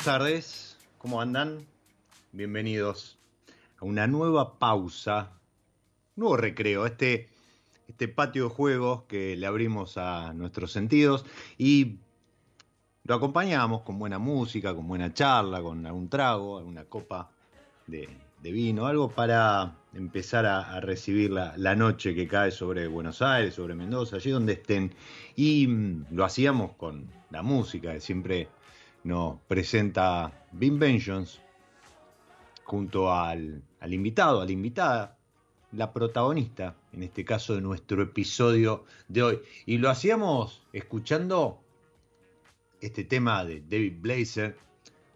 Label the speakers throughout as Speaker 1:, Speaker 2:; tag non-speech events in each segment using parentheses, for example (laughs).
Speaker 1: Buenas tardes, ¿cómo andan? Bienvenidos a una nueva pausa, nuevo recreo, este, este patio de juegos que le abrimos a nuestros sentidos y lo acompañamos con buena música, con buena charla, con algún trago, alguna copa de, vino, algo para empezar a, recibir la, la, noche que cae sobre Buenos Aires, sobre Mendoza, allí donde estén. Y mm, lo hacíamos con la música, que siempre nos presenta Vin Vengeance junto al, al invitado, a la invitada, la protagonista, en este caso de nuestro episodio de hoy. Y lo hacíamos escuchando este tema de David Blazer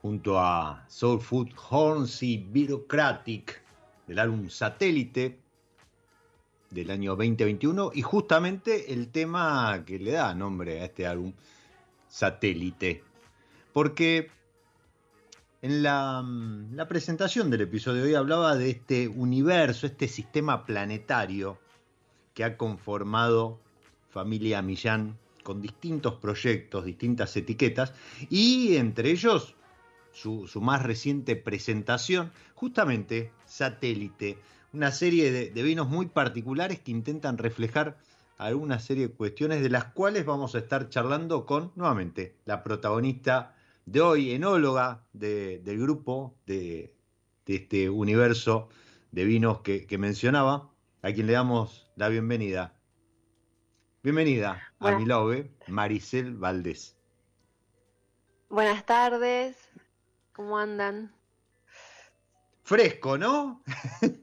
Speaker 1: junto a Soul Food y Bureaucratic del álbum Satélite del año 2021 y justamente el tema que le da nombre a este álbum Satélite porque en mm, la, presentación del episodio de hoy hablaba de este universo, este sistema planetario que ha conformado familia Millán con distintos proyectos, distintas etiquetas, y entre ellos su, más reciente presentación, justamente Satélite, una serie de, de, vinos muy particulares que intentan reflejar alguna serie de cuestiones de las cuales vamos a estar charlando con, nuevamente, la protagonista de hoy, enóloga del grupo, de, este universo de vinos que, mencionaba, a quien le damos la bienvenida. Bienvenida a mi love, Maricel Valdés.
Speaker 2: Buenas tardes, ¿cómo andan?
Speaker 1: Fresco, ¿no?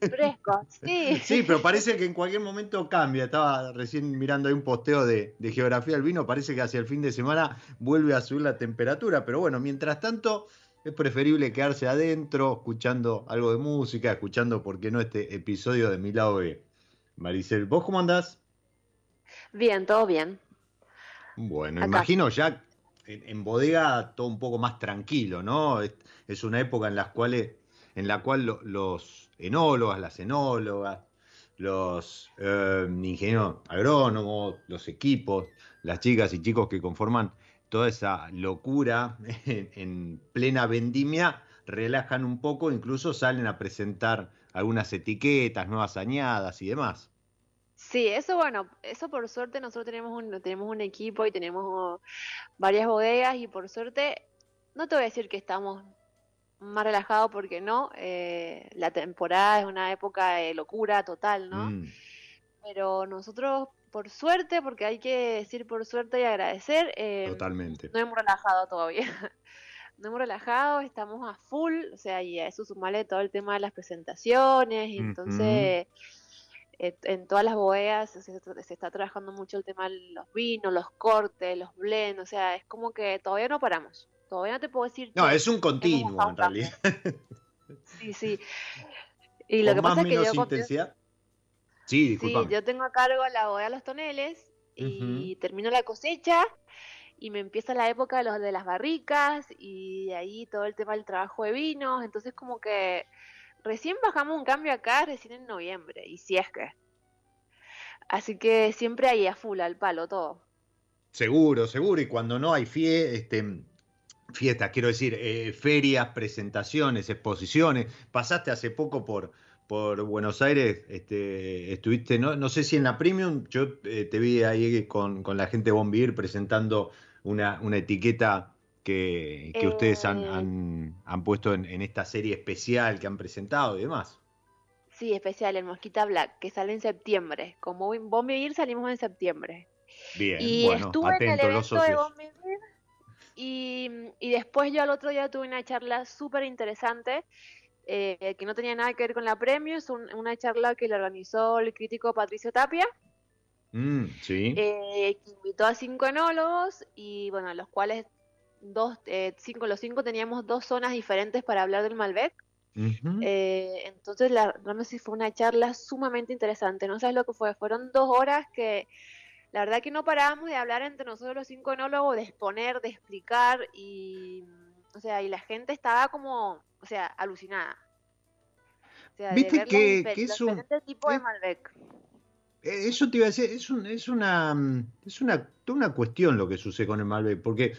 Speaker 2: Fresco, (laughs) sí.
Speaker 1: Sí, pero parece que en cualquier momento cambia. Estaba recién mirando ahí un posteo de, geografía del vino. Parece que hacia el fin de semana vuelve a subir la temperatura. Pero bueno, mientras tanto, es preferible quedarse adentro, escuchando algo de música, escuchando, ¿por qué no?, este episodio de Mi Lado B. Maricel, ¿vos cómo andás?
Speaker 2: Bien, todo bien.
Speaker 1: Bueno, imagino ya en, bodega todo un poco más tranquilo, ¿no? Es, una época en la cual, en la cual los enólogas, las enólogas, los eh, ingenieros agrónomos, los equipos, las chicas y chicos que conforman toda esa locura (laughs) en, plena vendimia, relajan un poco, incluso salen a presentar algunas etiquetas, nuevas añadas y demás.
Speaker 2: Sí, eso bueno, eso por suerte nosotros tenemos un, tenemos un equipo y tenemos varias bodegas y por suerte, no te voy a decir que estamos más relajados porque no, eh, la temporada es una época de locura total, ¿no? Mm. Pero nosotros, por suerte, porque hay que decir por suerte y agradecer, eh,
Speaker 1: Totalmente.
Speaker 2: no hemos relajado todavía. (laughs) no hemos relajado, estamos a full, o sea, y a eso sumarle todo el tema de las presentaciones, y entonces en todas las bodegas se, está trabajando mucho el tema de los vinos, los cortes, los blends, o sea, es como que todavía no paramos. Todavía no te puedo decir.
Speaker 1: No, es un continuo en realidad. (laughs)
Speaker 2: Sí, sí. Y lo que pasa es que yo.
Speaker 1: Intensidad? Sí,
Speaker 2: Sí, yo tengo a cargo la bodega Los Toneles y termino la cosecha y me empieza la época de los de las barricas y de ahí todo el tema del trabajo de vinos, entonces como que Recién bajamos un cambio acá, recién en noviembre, y si es que. Así que siempre ahí a full, al palo, todo.
Speaker 1: Seguro, seguro, y cuando no hay fie este, fiestas, quiero decir, eh, ferias, presentaciones, exposiciones. Pasaste hace poco por, por Buenos Aires, este, estuviste, no, no sé si en la Premium, yo eh, te vi ahí con, con la gente de Bombir presentando una, una etiqueta que, ustedes han, eh. han, puesto en, esta serie especial que han presentado y demás.
Speaker 2: Sí, especial, el Mosquita Black, que sale en septiembre. Como Vivir salimos en septiembre.
Speaker 1: Bien,
Speaker 2: y estuve en el evento de y, y después yo al otro día tuve una charla súper interesante eh, que no tenía nada que ver con la premio, es una charla que le organizó el crítico Patricio Tapia.
Speaker 1: Mm, sí.
Speaker 2: Eh, que invitó a cinco enólogos y bueno, los cuales dos, eh, cinco, los cinco teníamos dos zonas diferentes para hablar del Malbec. Eh, entonces, la, realmente fue una charla sumamente interesante. No sabes lo que fue, fueron dos horas que la verdad que no parábamos de hablar entre nosotros los cinco enólogos, de exponer, de explicar y, o sea, y la gente estaba como, o sea, alucinada.
Speaker 1: O sea, ¿Viste que, es un
Speaker 2: tipo de Malbec.
Speaker 1: Eh, eso te iba a decir, es, un, es una es una, una cuestión lo que sucede con el Malbec, porque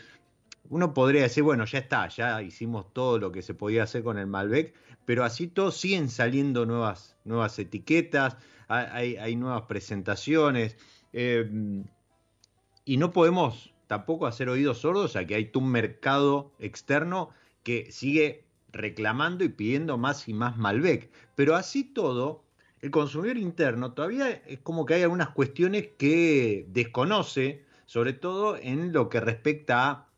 Speaker 1: uno podría decir, bueno, ya está, ya hicimos todo lo que se podía hacer con el Malbec, pero así todos siguen saliendo nuevas, nuevas etiquetas, hay, nuevas presentaciones, eh, y no podemos tampoco hacer oídos sordos a que hay un mercado externo que sigue reclamando y pidiendo más y más Malbec. Pero así todo, el consumidor interno todavía es como que hay algunas cuestiones que desconoce, sobre todo en lo que respecta a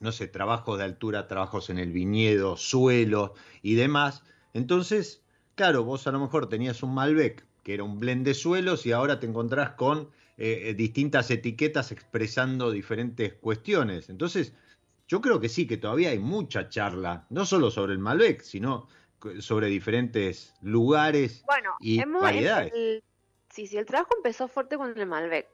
Speaker 1: no sé, trabajos de altura, trabajos en el viñedo, suelos y demás. Entonces, claro, vos a lo mejor tenías un Malbec que era un blend de suelos y ahora te encontrás con eh, distintas etiquetas expresando diferentes cuestiones. Entonces, yo creo que sí, que todavía hay mucha charla, no solo sobre el Malbec, sino sobre diferentes lugares y variedades.
Speaker 2: sí, sí, el trabajo empezó fuerte con el Malbec.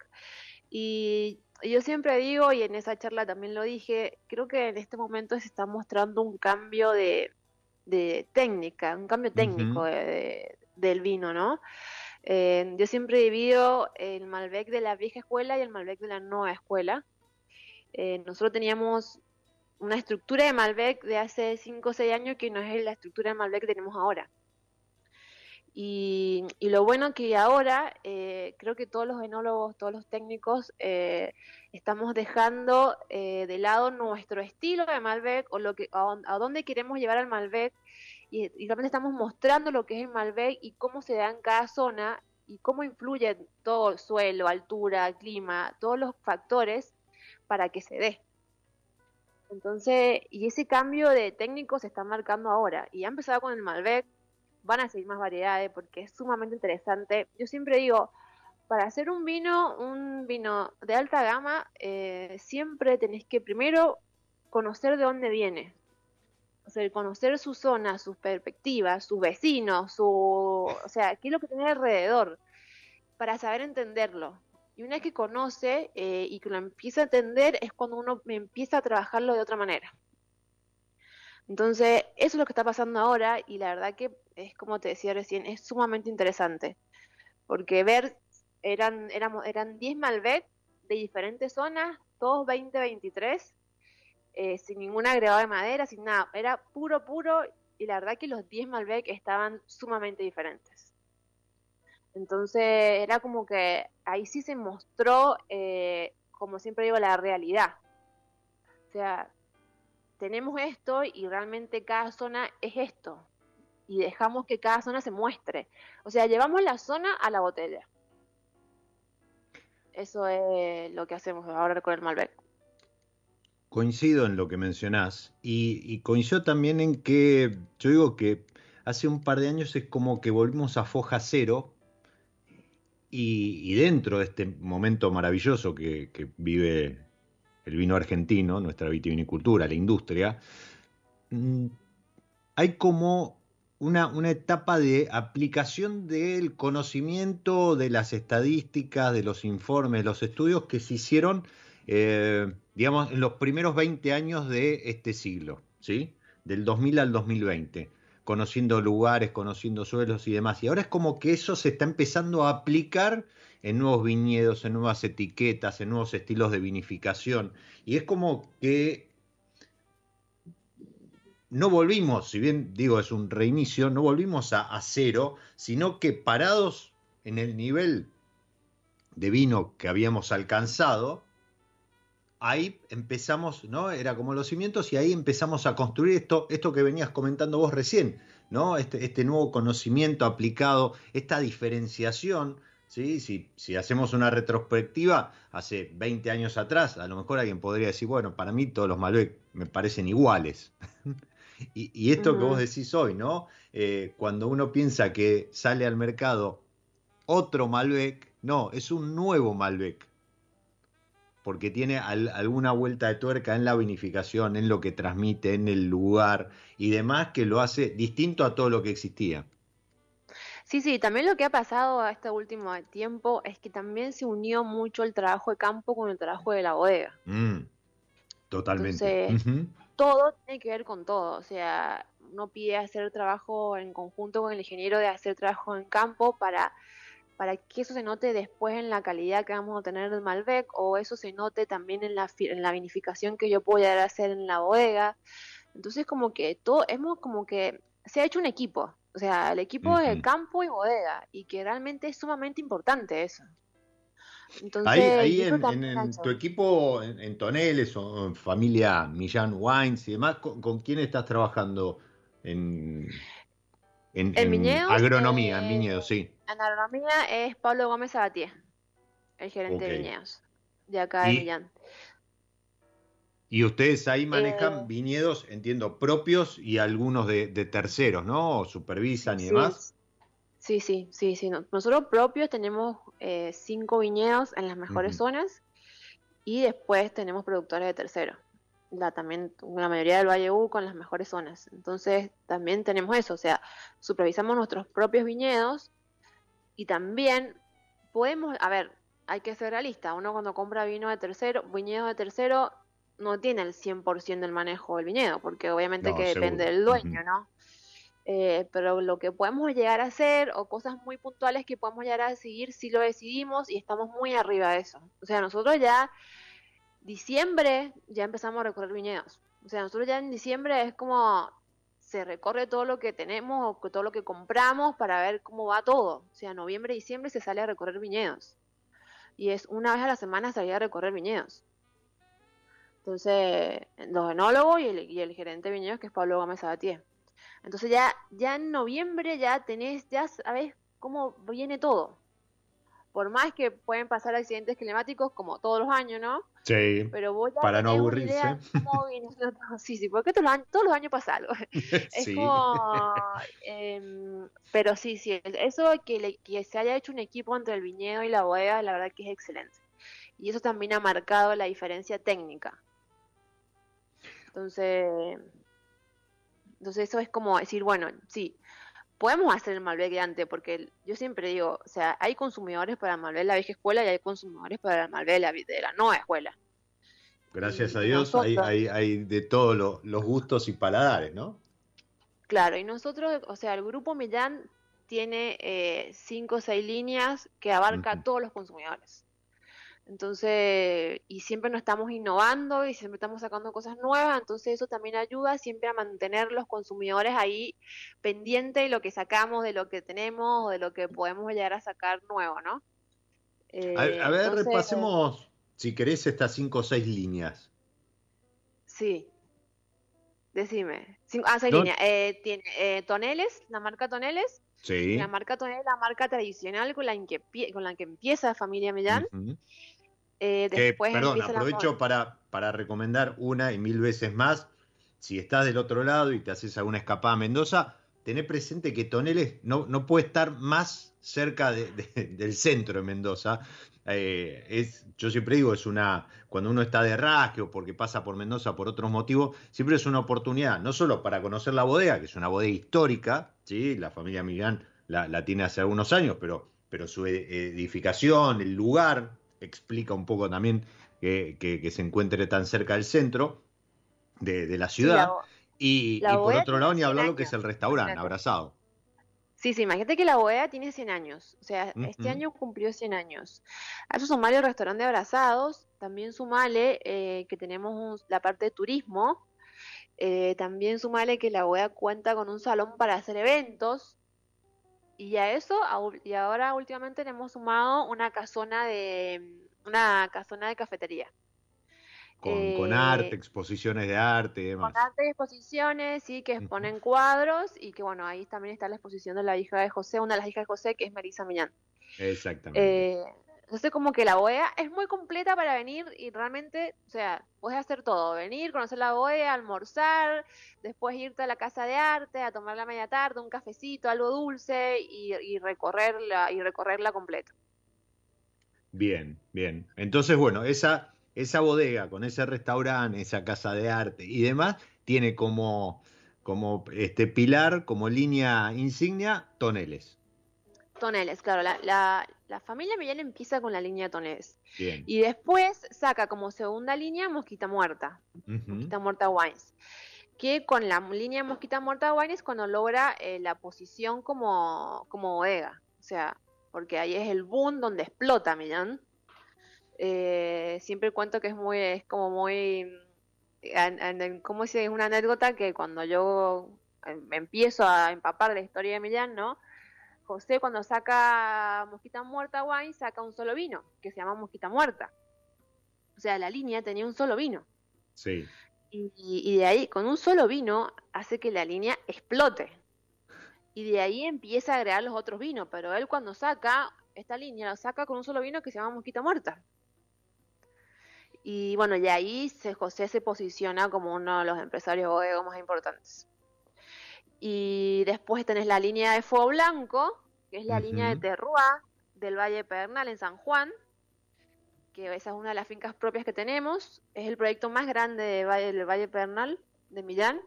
Speaker 2: Y yo siempre digo, y en esa charla también lo dije, creo que en este momento se está mostrando un cambio de, técnica, un cambio técnico del vino, ¿no? Eh, yo siempre divido el Malbec de la vieja escuela y el Malbec de la nueva escuela. Eh, nosotros teníamos una estructura de Malbec de hace 5 o 6 años que no es la estructura de Malbec que tenemos ahora. Y, lo bueno que ahora eh, creo que todos los enólogos, todos los técnicos eh, estamos dejando eh, de lado nuestro estilo de Malbec o lo que a, dónde queremos llevar al Malbec y, realmente estamos mostrando lo que es el Malbec y cómo se da en cada zona y cómo influye todo el suelo, altura, clima, todos los factores para que se dé. Entonces, y ese cambio de técnico se está marcando ahora y ha empezado con el Malbec van a seguir más variedades porque es sumamente interesante. Yo siempre digo, para hacer un vino, un vino de alta gama, eh, siempre tenés que primero conocer de dónde viene. O sea, conocer su zona, sus perspectivas, sus vecinos, su, o sea, qué es lo que tiene alrededor, para saber entenderlo. Y una vez que conoce eh, y que lo empieza a entender es cuando uno empieza a trabajarlo de otra manera. Entonces, eso es lo que está pasando ahora y la verdad que es como te decía recién, es sumamente interesante. Porque ver, eran, éramos, eran 10 Malbec de diferentes zonas, todos 2023, eh, sin ningún agregado de madera, sin nada. Era puro, puro y la verdad que los 10 Malbec estaban sumamente diferentes. Entonces era como que ahí sí se mostró, eh, como siempre digo, la realidad. O sea, tenemos esto y realmente cada zona es esto. Y dejamos que cada zona se muestre. O sea, llevamos la zona a la botella. Eso es lo que hacemos ahora con el Malbec.
Speaker 1: Coincido en lo que mencionás y, coincido también en que yo digo que hace un par de años es como que volvimos a foja cero y, dentro de este momento maravilloso que, que vive el vino argentino, nuestra vitivinicultura, la industria, mm, hay como una, una, etapa de aplicación del conocimiento, de las estadísticas, de los informes, los estudios que se hicieron, eh, digamos, en los primeros 20 años de este siglo, ¿sí? Del 2000 al 2020, conociendo lugares, conociendo suelos y demás. Y ahora es como que eso se está empezando a aplicar en nuevos viñedos, en nuevas etiquetas, en nuevos estilos de vinificación. Y es como que no volvimos, si bien digo es un reinicio, no volvimos a, cero, sino que parados en el nivel de vino que habíamos alcanzado, ahí empezamos, ¿no? Era como los cimientos y ahí empezamos a construir esto, esto que venías comentando vos recién, ¿no? Este, este nuevo conocimiento aplicado, esta diferenciación ¿sí? Si, si, hacemos una retrospectiva, hace 20 años atrás, a lo mejor alguien podría decir, bueno, para mí todos los Malbec me parecen iguales. (laughs) y, esto que vos decís hoy, ¿no? Eh, cuando uno piensa que sale al mercado otro Malbec, no, es un nuevo Malbec. Porque tiene alguna vuelta de tuerca en la vinificación, en lo que transmite, en el lugar y demás, que lo hace distinto a todo lo que existía.
Speaker 2: Sí, sí, también lo que ha pasado a este último tiempo es que también se unió mucho el trabajo de campo con el trabajo de la bodega.
Speaker 1: Mm, totalmente.
Speaker 2: todo tiene que ver con todo. O sea, uno pide hacer trabajo en conjunto con el ingeniero de hacer trabajo en campo para, para que eso se note después en la calidad que vamos a tener del Malbec o eso se note también en la, en la vinificación que yo puedo llegar a hacer en la bodega. Entonces, como que todo, hemos como que se ha hecho un equipo. O sea, el equipo de campo y bodega, y que realmente es sumamente importante eso.
Speaker 1: Entonces, ahí, en, tu equipo, en, Toneles o en familia Millán Wines y demás, ¿con, quién estás trabajando en,
Speaker 2: en,
Speaker 1: agronomía, en viñedos, sí?
Speaker 2: En agronomía es Pablo Gómez Abatier, el gerente de viñedos, de acá de Millán.
Speaker 1: Y ustedes ahí manejan eh, viñedos, entiendo, propios y algunos de, terceros, ¿no? O supervisan y demás.
Speaker 2: Sí, sí, sí, sí. Nosotros propios tenemos eh, cinco viñedos en las mejores zonas y después tenemos productores de terceros. La, también la mayoría del Valle U con las mejores zonas. Entonces también tenemos eso, o sea, supervisamos nuestros propios viñedos y también podemos, a ver, hay que ser realista, uno cuando compra vino de tercero, viñedo de tercero, no tiene el 100% del manejo del viñedo, porque obviamente que depende del dueño, ¿no? Eh, pero lo que podemos llegar a hacer o cosas muy puntuales que podemos llegar a seguir si lo decidimos y estamos muy arriba de eso. O sea, nosotros ya diciembre ya empezamos a recorrer viñedos. O sea, nosotros ya en diciembre es como se recorre todo lo que tenemos o todo lo que compramos para ver cómo va todo. O sea, noviembre, diciembre se sale a recorrer viñedos. Y es una vez a la semana salir a recorrer viñedos. Entonces, los enólogos y el, y el gerente de viñedos, que es Pablo Gómez Abatier. Entonces ya, ya en noviembre ya tenés, ya sabés cómo viene todo. Por más que pueden pasar accidentes climáticos como todos los años, ¿no?
Speaker 1: Sí.
Speaker 2: Pero vos ya
Speaker 1: para no aburrirse. (laughs)
Speaker 2: sí, sí, porque todos los años, todos los años pasa algo. (laughs) Es como, em, pero sí, sí, eso que, que se haya hecho un equipo entre el viñedo y la bodega, la verdad que es excelente. Y eso también ha marcado la diferencia técnica. Entonces, entonces eso es como decir, bueno, sí, podemos hacer el Malbec grande, porque yo siempre digo, o sea, hay consumidores para el Malbec de la vieja escuela y hay consumidores para el Malbec de la, de la nueva escuela.
Speaker 1: Gracias a Dios hay, hay, hay, de todos los gustos y paladares, ¿no?
Speaker 2: Claro, y nosotros, o sea, el grupo Millán tiene eh, cinco o seis líneas que abarca a todos los consumidores. Entonces, y siempre nos estamos innovando y siempre estamos sacando cosas nuevas, entonces eso también ayuda siempre a mantener los consumidores ahí pendientes de lo que sacamos, de lo que tenemos, de lo que podemos llegar a sacar nuevo, ¿no?
Speaker 1: a, eh, ver, repasemos, si querés, estas cinco o seis líneas.
Speaker 2: Sí. Decime. ah, seis líneas. Eh, tiene eh, Toneles, la marca Toneles.
Speaker 1: Sí.
Speaker 2: La marca Toneles es la marca tradicional con la, que, con la que empieza Familia Millán.
Speaker 1: Eh, después perdón, aprovecho para, para recomendar una y mil veces más. Si estás del otro lado y te haces alguna escapada a Mendoza, tené presente que Toneles no, no puede estar más cerca del centro de Mendoza. Eh, es, yo siempre digo, es una, cuando uno está de rasque o porque pasa por Mendoza por otros motivos, siempre es una oportunidad, no solo para conocer la bodega, que es una bodega histórica, ¿sí? la familia Millán la, la tiene hace algunos años, pero, pero su edificación, el lugar, explica un poco también que, se encuentre tan cerca del centro de, la ciudad. y, por otro lado, ni hablar lo que es el restaurante, abrazado.
Speaker 2: Sí, sí, imagínate que la bodega tiene 100 años, o sea, este año cumplió 100 años. A eso sumale el restaurante de abrazados, también sumale eh, que tenemos la parte de turismo, eh, también sumale que la bodega cuenta con un salón para hacer eventos, y a eso, y ahora últimamente le hemos sumado una casona de una casona de cafetería.
Speaker 1: Con, arte, eh, exposiciones de arte y demás.
Speaker 2: Con arte y exposiciones, sí, que exponen cuadros y que bueno, ahí también está la exposición de la hija de José, una de las hijas de José, que es Marisa Millán.
Speaker 1: Exactamente.
Speaker 2: Eh, entonces como que la bodega es muy completa para venir y realmente, o sea, puedes hacer todo, venir, conocer la bodega, almorzar, después irte a la casa de arte, a tomar la media tarde, un cafecito, algo dulce y, recorrerla y recorrerla completa.
Speaker 1: Bien, bien. Entonces, bueno, esa, esa bodega con ese restaurante, esa casa de arte y demás, tiene como, como este pilar, como línea insignia, toneles.
Speaker 2: Toneles, claro. La, la, familia Millán empieza con la línea Toneles. Y después saca como segunda línea Mosquita Muerta. Mosquita Muerta Wines. Que con la línea Mosquita Muerta Wines cuando logra eh, la posición como, como bodega. O sea, porque ahí es el boom donde explota Millán. Eh, siempre cuento que es muy, es como muy, ¿cómo se Es una anécdota que cuando yo em, empiezo a empapar la historia de Millán, ¿no? José cuando saca Mosquita Muerta Wine saca un solo vino, que se llama Mosquita Muerta. O sea, la línea tenía un solo vino.
Speaker 1: Sí.
Speaker 2: Y, de ahí, con un solo vino, hace que la línea explote. Y de ahí empieza a agregar los otros vinos. Pero él cuando saca esta línea, lo saca con un solo vino que se llama Mosquita Muerta. Y bueno, y ahí se, José se posiciona como uno de los empresarios bodegas más importantes. Y después tenés la línea de Fuego Blanco, que es la línea de Terrua del Valle Pernal en San Juan, que esa es una de las fincas propias que tenemos. Es el proyecto más grande del Valle, del Valle Pernal de Millán.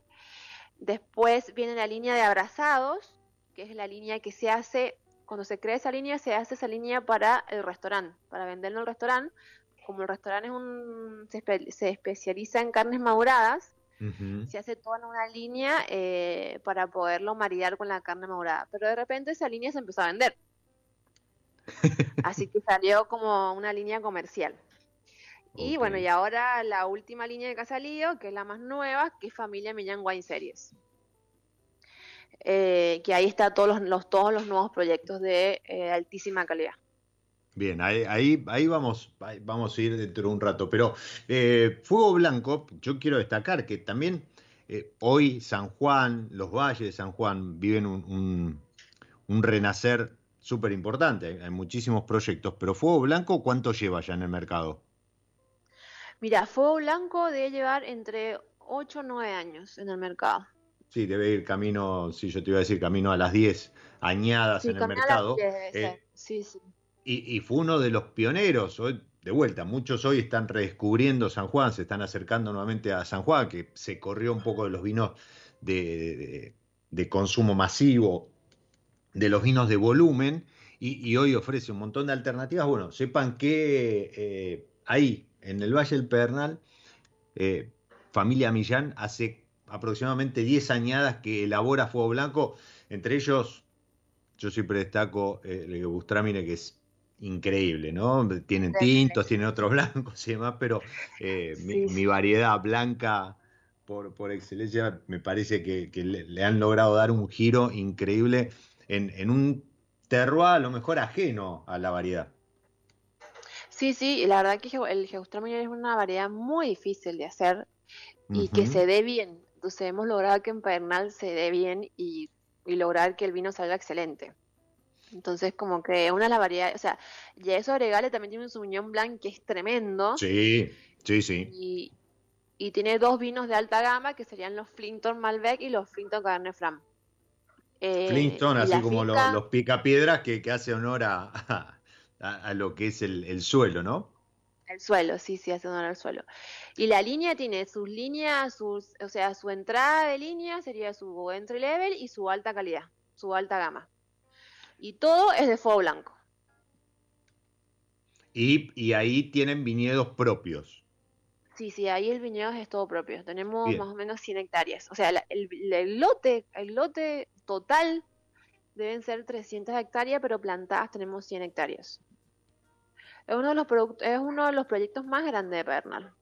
Speaker 2: Después viene la línea de Abrazados, que es la línea que se hace, cuando se crea esa línea, se hace esa línea para el restaurante, para venderlo al restaurante. Como el restaurante es un, se especializa en carnes maduradas, se hace toda en una línea eh, para poderlo maridar con la carne madurada. Pero de repente esa línea se empezó a vender. (laughs) Así que salió como una línea comercial. Y bueno, y ahora la última línea que ha salido, que es la más nueva, que es Familia Millán Wine Series. Eh, que ahí está todos los, todos los nuevos proyectos de eh, altísima calidad.
Speaker 1: Bien, ahí, ahí, vamos, vamos a ir dentro de un rato. Pero eh, Fuego Blanco, yo quiero destacar que también eh, hoy San Juan, los valles de San Juan viven un, renacer súper importante. Hay muchísimos proyectos, pero Fuego Blanco, ¿cuánto lleva ya en el mercado?
Speaker 2: Mira, Fuego Blanco debe llevar entre 8 o 9 años en el mercado.
Speaker 1: Sí, debe ir camino, sí, yo te iba a decir camino a las 10 añadas en el mercado.
Speaker 2: Eh, sí, sí
Speaker 1: y, fue uno de los pioneros. De vuelta, muchos hoy están redescubriendo San Juan, se están acercando nuevamente a San Juan, que se corrió un poco de los vinos de, consumo masivo de los vinos de volumen y, hoy ofrece un montón de alternativas. Bueno, sepan que eh, ahí, en el Valle del Pedernal, eh, familia Millán hace aproximadamente 10 añadas que elabora fuego blanco, entre ellos yo siempre destaco eh, Bustramine, que es increíble, ¿no? Tienen tintos, tienen otros (laughs) blancos y demás, pero mi, variedad blanca por, por excelencia me parece que, le, han logrado dar un giro increíble en, en un terroir a lo mejor ajeno a la variedad.
Speaker 2: Sí, sí, la verdad que el Geustraminer es una variedad muy difícil de hacer y que se dé bien. Entonces hemos logrado que en Pernal se dé bien y, lograr que el vino salga excelente. Entonces, como que una de las variedades, o sea, y eso agregale también tiene un Sauvignon Blanc que es tremendo.
Speaker 1: Sí, sí, sí.
Speaker 2: Y, y tiene dos vinos de alta gama que serían los Flinton Malbec y los Flinton Cabernet Franc.
Speaker 1: Eh, Flintstone, así como los, picapiedras que, que, hace honor a, (laughs) a, lo que es el, suelo, ¿no?
Speaker 2: El suelo, sí, sí, hace honor al suelo. Y la línea tiene sus líneas, sus, o sea, su entrada de línea sería su entry level y su alta calidad, su alta gama. Y todo es de fuego blanco.
Speaker 1: Y, y ahí tienen viñedos propios.
Speaker 2: Sí, sí, ahí el viñedo es todo propio. Tenemos más o menos 100 hectáreas. O sea, el, el, lote, el lote total deben ser 300 hectáreas, pero plantadas tenemos 100 hectáreas. Es uno de los, es uno de los proyectos más grandes de Bernal.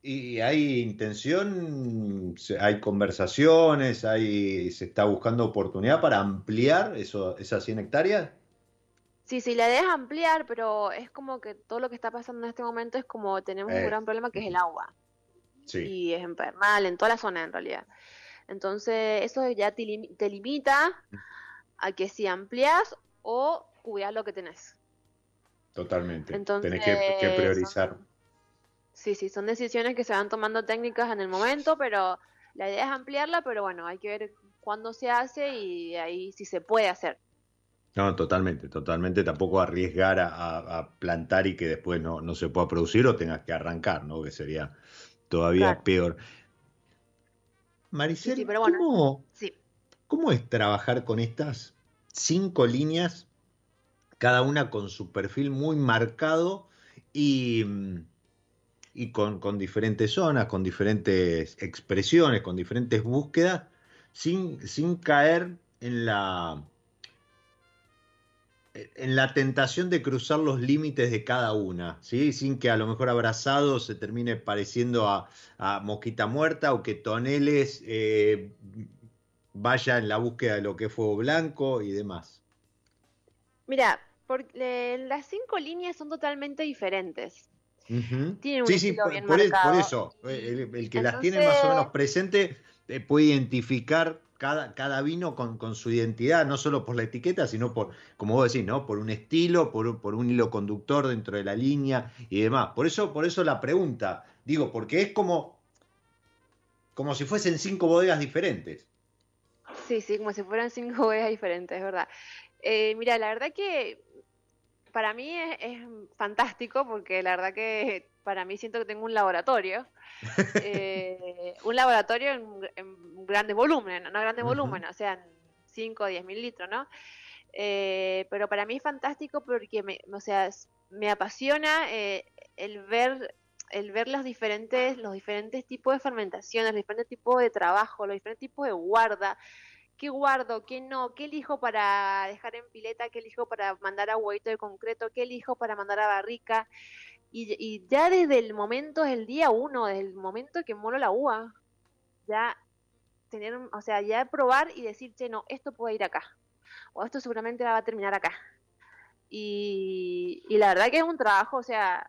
Speaker 1: ¿Y hay intención, hay conversaciones, hay, se está buscando oportunidad para ampliar eso, esas 100 hectáreas?
Speaker 2: Sí, sí, la idea es ampliar, pero es como que todo lo que está pasando en este momento es como tenemos un eh. gran problema que es el agua. Sí. Y es en Bernal, en toda la zona en realidad. Entonces, eso ya te, limita a que si amplias o cuidas lo que tenés.
Speaker 1: Totalmente. Entonces, tenés que, priorizar.
Speaker 2: Sí, sí, son decisiones que se van tomando técnicas en el momento, pero la idea es ampliarla, pero bueno, hay que ver cuándo se hace y ahí si se puede hacer.
Speaker 1: No, totalmente, totalmente. Tampoco arriesgar a, plantar y que después no, no, se pueda producir o tengas que arrancar, ¿no? Que sería todavía peor. Maricel, ¿cómo, es trabajar con estas cinco líneas, cada una con su perfil muy marcado y, y con, con, diferentes zonas, con diferentes expresiones, con diferentes búsquedas, sin, sin caer en la en la tentación de cruzar los límites de cada una, ¿sí? sin que a lo mejor abrazado se termine pareciendo a, Mosquita Muerta o que Toneles eh, vaya en la búsqueda de lo que es fuego blanco y demás.
Speaker 2: Mira, las cinco líneas son totalmente diferentes.
Speaker 1: Sí, sí, por, eso, eh, el, que las tiene más o menos presente eh, puede identificar cada, cada vino con, con, su identidad, no solo por la etiqueta, sino por, como vos decís, ¿no? Por un estilo, por, por un hilo conductor dentro de la línea y demás. Por eso, por eso la pregunta, digo, porque es como, como si fuesen cinco bodegas diferentes.
Speaker 2: Sí, sí, como si fueran cinco bodegas diferentes, es verdad. Eh, mira, la verdad que para mí es, fantástico porque la verdad que para mí siento que tengo un laboratorio. (laughs) Eh, un laboratorio en, grandes volúmenes, no grandes volúmenes, o sea, 5 o 10 mil litros, ¿no? Eh, pero para mí es fantástico porque me, o sea, me apasiona eh, el ver el ver los diferentes los diferentes tipos de fermentaciones, los diferentes tipos de trabajo, los diferentes tipos de guarda, qué guardo, qué no, qué elijo para dejar en pileta, qué elijo para mandar a huevito de concreto, qué elijo para mandar a barrica. Y, ya desde el momento, el día uno, desde el momento que molo la uva, ya tener, o sea, ya probar y decir, che, no, esto puede ir acá, o esto seguramente va a terminar acá. Y, y la verdad que es un trabajo, o sea,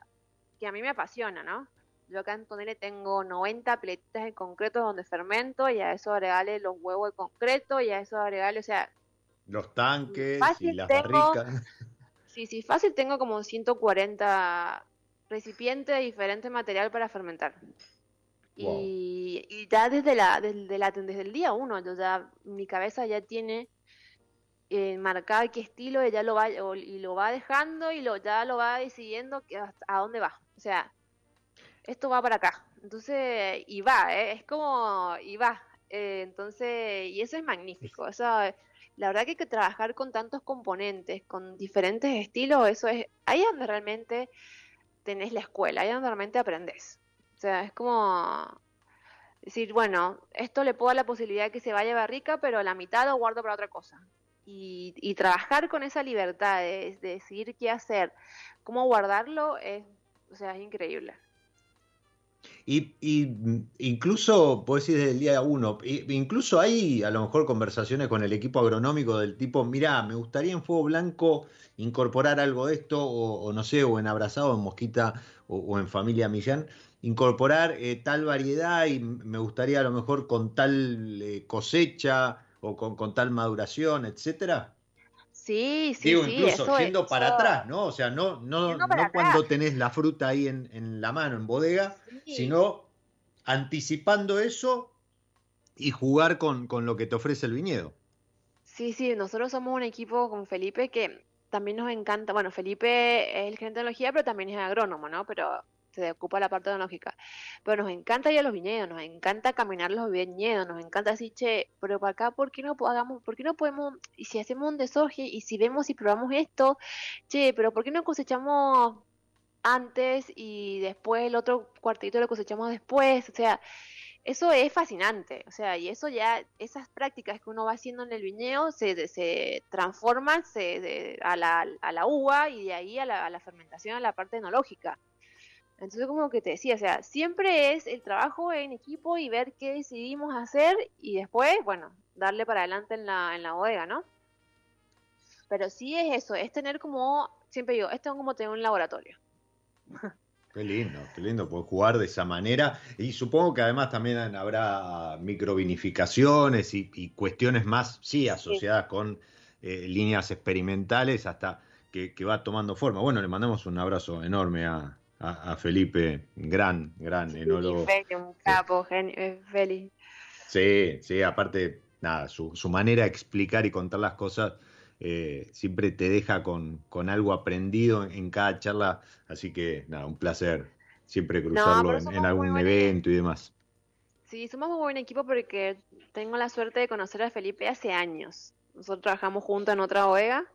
Speaker 2: que a mí me apasiona, ¿no? Yo acá en Tonele tengo 90 pletitas de concreto donde fermento y a eso agregarle los huevos de concreto y a eso agregarle, o sea...
Speaker 1: Los tanques y las barricas. (laughs)
Speaker 2: Sí, sí, fácil tengo como 140 recipientes de diferente material para fermentar. Y, ya desde la, desde la desde el día uno, yo ya mi cabeza ya tiene eh, marcado qué estilo ella lo va y lo va dejando y lo ya lo va decidiendo a dónde va. O sea, esto va para acá. Entonces, y va, ¿eh? es como, y va. Eh, entonces, y eso es magnífico. Eso, la verdad que hay que trabajar con tantos componentes, con diferentes estilos, eso es, ahí es donde realmente tenés la escuela, ahí es donde realmente aprendes. O sea, es como decir, bueno, esto le puedo dar la posibilidad de que se vaya barrica, pero la mitad lo guardo para otra cosa. Y, trabajar con esa libertad de, de, decidir qué hacer, cómo guardarlo, es, o sea, es increíble.
Speaker 1: Y, incluso, puedo decir desde el día uno, incluso hay a lo mejor conversaciones con el equipo agronómico del tipo, mirá, me gustaría en Fuego Blanco incorporar algo de esto, o, no sé, o en Abrazado, en Mosquita, o, en Familia Millán, incorporar eh, tal variedad y me gustaría a lo mejor con tal eh, cosecha o con, con tal maduración, etcétera.
Speaker 2: Sí, sí,
Speaker 1: Digo, incluso yendo para atrás, ¿no? O sea, no, no, no cuando tenés la fruta ahí en, la mano, en bodega, sino anticipando eso y jugar con, con, lo que te ofrece el viñedo.
Speaker 2: Sí, sí, nosotros somos un equipo con Felipe que también nos encanta, bueno, Felipe es el gerente de tecnología, pero también es agrónomo, ¿no? Pero se ocupa la parte tecnológica. Pero nos encanta ir a los viñedos, nos encanta caminar los viñedos, nos encanta decir, che, pero para acá, ¿por qué no hagamos, por qué no podemos, y si hacemos un desoje, y si vemos y probamos esto, che, pero ¿por qué no cosechamos antes y después el otro cuartito lo cosechamos después? O sea, eso es fascinante, o sea, y eso ya, esas prácticas que uno va haciendo en el viñedo se, se transforman se, a, la, a la uva y de ahí a la, a la fermentación, a la parte enológica. Entonces, como que te decía, o sea, siempre es el trabajo en equipo y ver qué decidimos hacer y después, bueno, darle para adelante en la, en la bodega, ¿no? Pero sí es eso, es tener como, siempre digo, esto es como tener un laboratorio.
Speaker 1: Qué lindo, qué lindo poder jugar de esa manera. Y supongo que además también habrá microvinificaciones y, cuestiones más, sí, asociadas con eh, líneas experimentales hasta que, que, va tomando forma. Bueno, le mandamos un abrazo enorme a, a, Felipe, gran, gran enólogo.
Speaker 2: un capo, genio, feliz.
Speaker 1: Sí, sí, aparte, nada, su, manera de explicar y contar las cosas eh, siempre te deja con, con algo aprendido en, cada charla, así que nada, un placer siempre cruzarlo en, algún evento y demás.
Speaker 2: Sí, somos muy buen equipo porque tengo la suerte de conocer a Felipe hace años. Nosotros trabajamos juntos en otra OEGA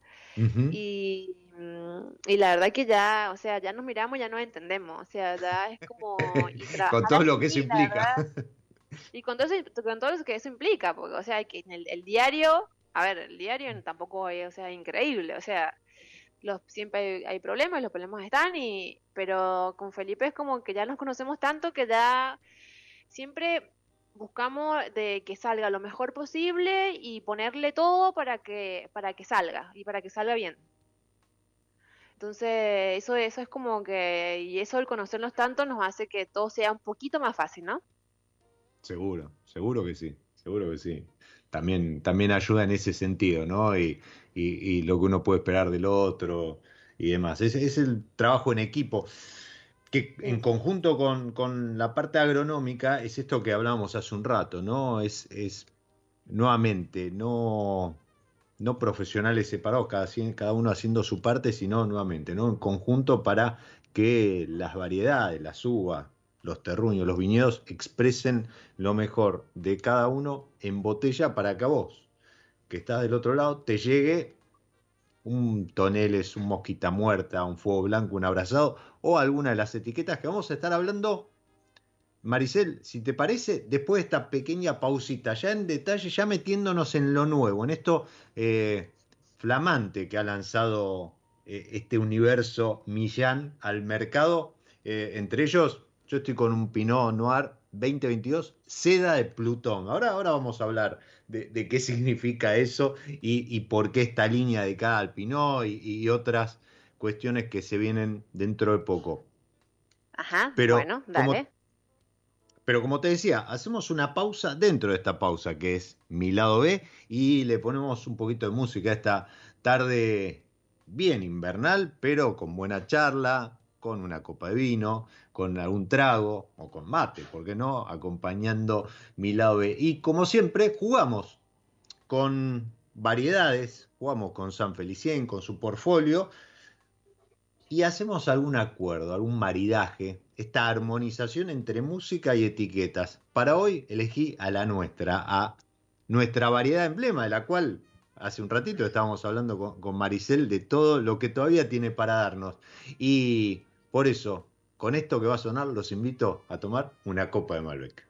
Speaker 2: y la verdad que ya, o sea, ya nos miramos, ya nos entendemos, o sea, ya es como... (laughs)
Speaker 1: con todo lo que eso implica. (laughs)
Speaker 2: y con todo, eso, con todo lo que eso implica, porque, o sea, que en el, diario, a ver, el diario tampoco es, o sea, increíble, o sea, los, siempre hay, problemas, los problemas están, y pero con Felipe es como que ya nos conocemos tanto que ya siempre buscamos de que salga lo mejor posible y ponerle todo para que para que salga y para que salga bien. Entonces, eso, eso es como que, y eso el conocernos tanto nos hace que todo sea un poquito más fácil, ¿no?
Speaker 1: Seguro, seguro que sí, seguro que sí. También, también ayuda en ese sentido, ¿no? Y, y, lo que uno puede esperar del otro y demás. Es, es el trabajo en equipo que en conjunto con, con, la parte agronómica es esto que hablábamos hace un rato, ¿no? Es, es nuevamente, no no profesionales separados, cada, cada uno haciendo su parte, sino nuevamente, ¿no? En conjunto para que las variedades, las uvas, los terruños, los viñedos expresen lo mejor de cada uno en botella para que a vos, que estás del otro lado, te llegue un toneles, un mosquita muerta, un fuego blanco, un abrazado o alguna de las etiquetas que vamos a estar hablando Maricel, si te parece, después de esta pequeña pausita, ya en detalle, ya metiéndonos en lo nuevo, en esto eh, flamante que ha lanzado eh, este universo Millán al mercado, eh, entre ellos, yo estoy con un Pinot Noir 2022, seda de Plutón. Ahora, ahora vamos a hablar de, qué significa eso y, por qué esta línea de cada al Pinot y, otras cuestiones que se vienen dentro de poco.
Speaker 2: Ajá, Pero bueno, dale.
Speaker 1: Pero como te decía, hacemos una pausa dentro de esta pausa que es mi lado B y le ponemos un poquito de música a esta tarde bien invernal, pero con buena charla, con una copa de vino, con algún trago o con mate, ¿por qué no? Acompañando mi lado B. Y como siempre, jugamos con variedades, jugamos con San Felicien, con su portfolio y hacemos algún acuerdo, algún maridaje, esta armonización entre música y etiquetas. Para hoy elegí a la nuestra, a nuestra variedad emblema, de la cual hace un ratito estábamos hablando con, con Maricel de todo lo que todavía tiene para darnos. Y por eso, con esto que va a sonar, los invito a tomar una copa de Malbec.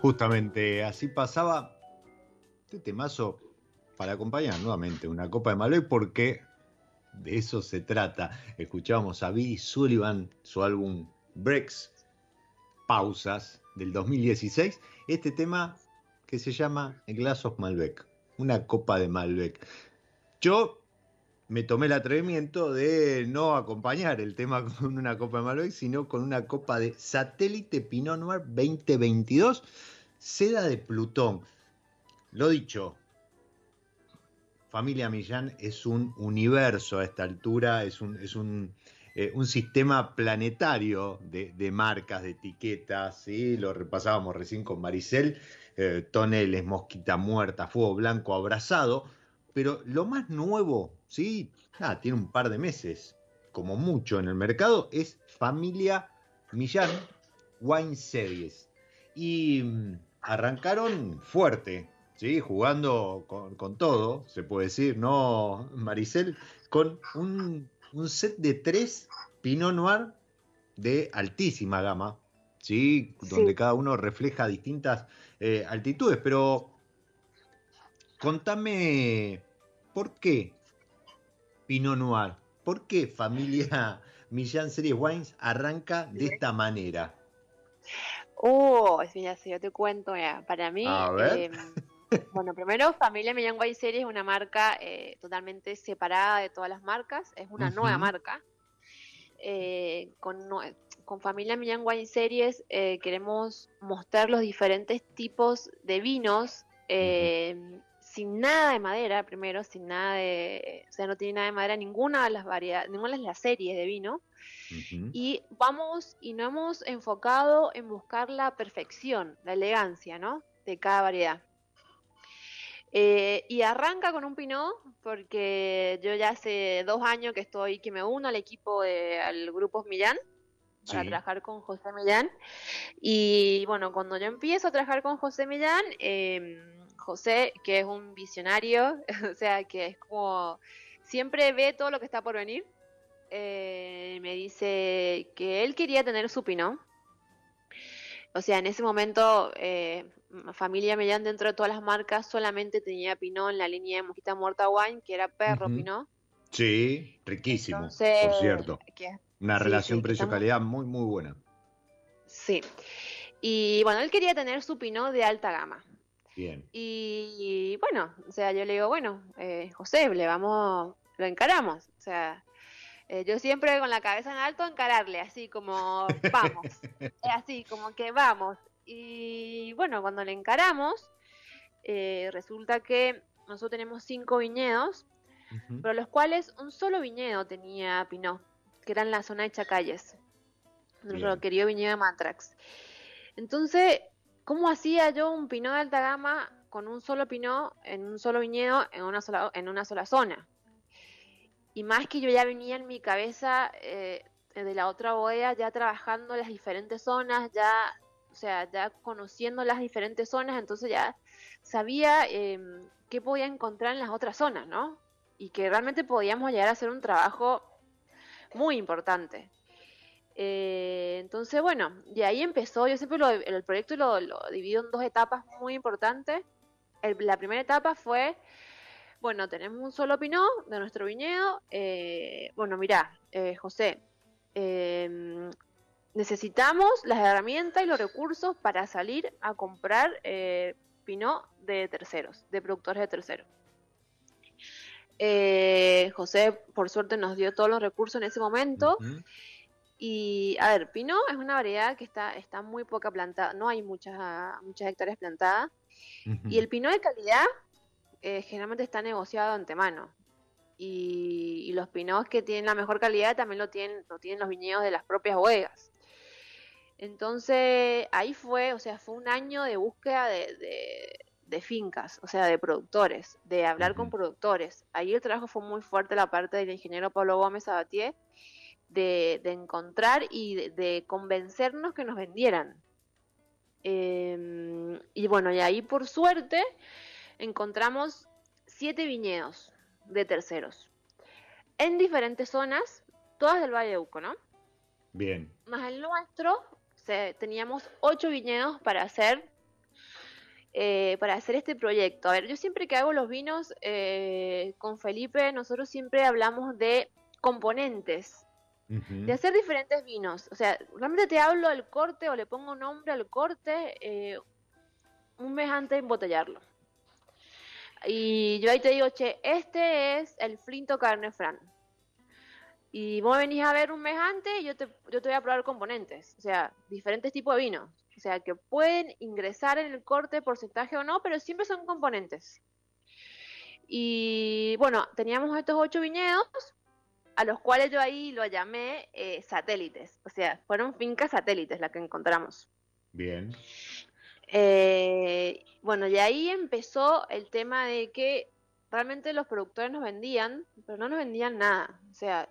Speaker 1: Justamente así pasaba este temazo para acompañar nuevamente una copa de Malbec porque de eso se trata. Escuchábamos a Billy Sullivan, su álbum Breaks, Pausas, del 2016. Este tema que se llama Glass of Malbec, una copa de Malbec. Yo me tomé el atrevimiento de no acompañar el tema (laughs) con una copa de Malbec, sino con una copa de Satélite Pinot Noir 2022, seda de Plutón. Lo dicho, Familia Millán es un universo a esta altura, es un, es un, eh, un sistema planetario de, de, marcas, de etiquetas, ¿sí? lo repasábamos recién con Maricel, eh, toneles, mosquita muerta, fuego blanco abrazado, pero lo más nuevo, ¿sí? Tiene un par de meses, como mucho en el mercado, es Familia Millán Wine Series. Y mm, arrancaron fuerte, ¿sí? jugando con, con, todo, se puede decir, ¿no, Maricel? Con un, un, set de tres Pinot Noir de altísima gama, ¿sí? donde sí. cada uno refleja distintas eh, altitudes, pero contame, ¿por qué Pinot Noir? ¿Por qué familia (laughs) Millán Series Wines arranca de esta manera?
Speaker 2: Oh, mira, si yo te cuento, mira, para mí, eh, (laughs) bueno, primero, Familia Millán Wine Series es una marca eh, totalmente separada de todas las marcas, es una uh -huh. nueva marca. Eh, con, con, Familia Millán Wine Series eh, queremos mostrar los diferentes tipos de vinos uh -huh. Sin nada de madera, primero, sin nada de, o sea, no tiene nada de madera ninguna de las variedades, ninguna de las series de vino. Uh -huh. Y vamos y nos hemos enfocado en buscar la perfección, la elegancia, ¿no? De cada variedad. Eh, y arranca con un Pinot porque yo ya hace dos años que estoy, que me uno al equipo, de, al grupo Millán para
Speaker 1: Sí.
Speaker 2: trabajar con José Millán. Y bueno, cuando yo empiezo a trabajar con José Millán, eh, José, que es un visionario, (laughs) o sea, que es como siempre ve todo lo que está por venir, eh, me dice que él quería tener su Pinot. O sea, en ese momento, eh, familia Millán dentro de todas las marcas solamente tenía Pinot en la línea de Mojita Muerta Wine, que era perro. Pinot.
Speaker 1: Sí, riquísimo,
Speaker 2: Entonces,
Speaker 1: por cierto.
Speaker 2: que-
Speaker 1: Una
Speaker 2: sí,
Speaker 1: relación
Speaker 2: sí,
Speaker 1: precio-calidad muy, muy buena.
Speaker 2: sí. Y bueno, él quería tener su Pinot de alta gama.
Speaker 1: Bien.
Speaker 2: Y bueno, o sea, yo le digo, bueno, eh, José, le vamos, lo encaramos. O sea, eh, yo siempre con la cabeza en alto encararle, así como, vamos, (laughs) así como que vamos. Y bueno, cuando le encaramos, eh, resulta que nosotros tenemos cinco viñedos,
Speaker 1: Ujú.
Speaker 2: pero los cuales un solo viñedo tenía Pinot, que era en la zona de Chacalles, nuestro querido viñedo de Matrax. Entonces, ¿cómo hacía yo un Pinot de alta gama con un solo Pinot en un solo viñedo en una sola, en una sola zona? Y más que yo ya venía en mi cabeza eh, de la otra bodega ya trabajando las diferentes zonas, ya, o sea, ya conociendo las diferentes zonas, entonces ya sabía em, qué podía encontrar en las otras zonas, ¿no? Y que realmente podíamos llegar a hacer un trabajo muy importante. Eh, entonces, bueno, de ahí empezó, yo siempre lo, el proyecto lo, lo divido en dos etapas muy importantes. La primera etapa fue, bueno, tenemos un solo pinot de nuestro viñedo. eh, bueno, mirá, eh, José, em, necesitamos las herramientas y los recursos para salir a comprar pinot de terceros, de productores de terceros. José, por suerte, nos dio todos los recursos en ese momento. Y, a ver, Pinot es una variedad que está, está muy poca plantada, no hay muchas, muchas hectáreas plantadas. Y el Pinot de calidad eh, generalmente está negociado de antemano. Y, y los Pinots que tienen la mejor calidad también lo tienen, lo tienen los viñedos de las propias bodegas. Entonces, ahí fue, o sea, fue un año de búsqueda de, de- de fincas, o sea, de productores, de hablar con productores. Ahí el trabajo fue muy fuerte la parte del ingeniero Pablo Gómez Abatier, de, de encontrar y de, de convencernos que nos vendieran. Eh, y bueno, y ahí por suerte encontramos siete viñedos de terceros en diferentes zonas, todas del Valle de Uco, ¿no?
Speaker 1: Bien.
Speaker 2: Más el nuestro, se- teníamos ocho viñedos para hacer eh, para hacer este proyecto. A ver, yo siempre que hago los vinos eh, con Felipe, nosotros siempre hablamos de componentes, De hacer diferentes vinos. O sea, realmente te hablo del corte o le pongo nombre al corte eh, un mes antes de embotellarlo. Y yo ahí te digo, che, este es el Flinto Carne Fran. Y vos venís a ver un mes antes y yo te, yo te voy a probar componentes. O sea, diferentes tipos de vinos. O sea, que pueden ingresar en el corte, porcentaje o no, pero siempre son componentes. Y bueno, teníamos estos ocho viñedos, a los cuales yo ahí lo llamé eh, satélites. O sea, fueron fincas satélites las que encontramos.
Speaker 1: Bien.
Speaker 2: Eh, bueno, y ahí empezó el tema de que realmente los productores nos vendían, pero no nos vendían nada. O sea,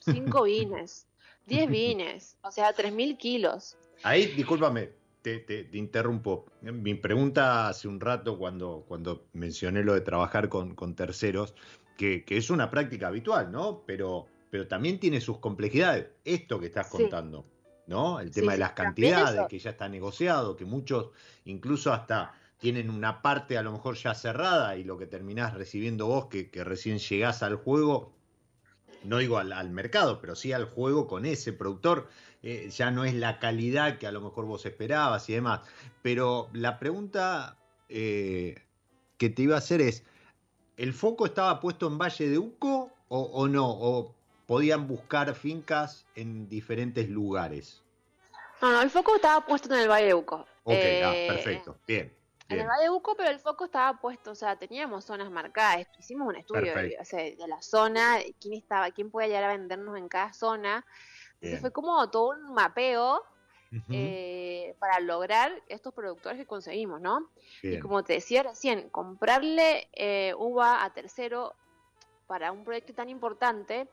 Speaker 2: cinco (laughs) vines, diez vines, o sea, tres mil kilos.
Speaker 1: Ahí, discúlpame, te, te- te interrumpo. Mi pregunta hace un rato cuando, cuando mencioné lo de trabajar con, con terceros, que, que es una práctica habitual, ¿no? Pero, pero también tiene sus complejidades. Esto que estás
Speaker 2: Sí.
Speaker 1: contando, ¿no? El
Speaker 2: Sí,
Speaker 1: tema de las cantidades, que ya está negociado, que muchos incluso hasta tienen una parte a lo mejor ya cerrada y lo que terminás recibiendo vos, que, que recién llegás al juego, no digo al, al mercado, pero sí al juego con ese productor, eh, ya no es la calidad que a lo mejor vos esperabas y demás. Pero la pregunta eh, que te iba a hacer es, ¿el foco estaba puesto en Valle de Uco o, o no? ¿O podían buscar fincas en diferentes lugares?
Speaker 2: No, no, el foco estaba puesto en el Valle de Uco.
Speaker 1: Ok, ah,
Speaker 2: Eh,
Speaker 1: perfecto, bien.
Speaker 2: En el. Valle de Uco, pero el foco estaba puesto, o sea, teníamos zonas marcadas, hicimos un estudio de, o sea, de la zona, quién estaba, quién podía llegar a vendernos en cada zona. Entonces
Speaker 1: Bien.
Speaker 2: fue como todo un mapeo eh, para lograr estos productores que conseguimos, ¿no? Y como te decía recién, comprarle eh, uva a tercero para un proyecto tan importante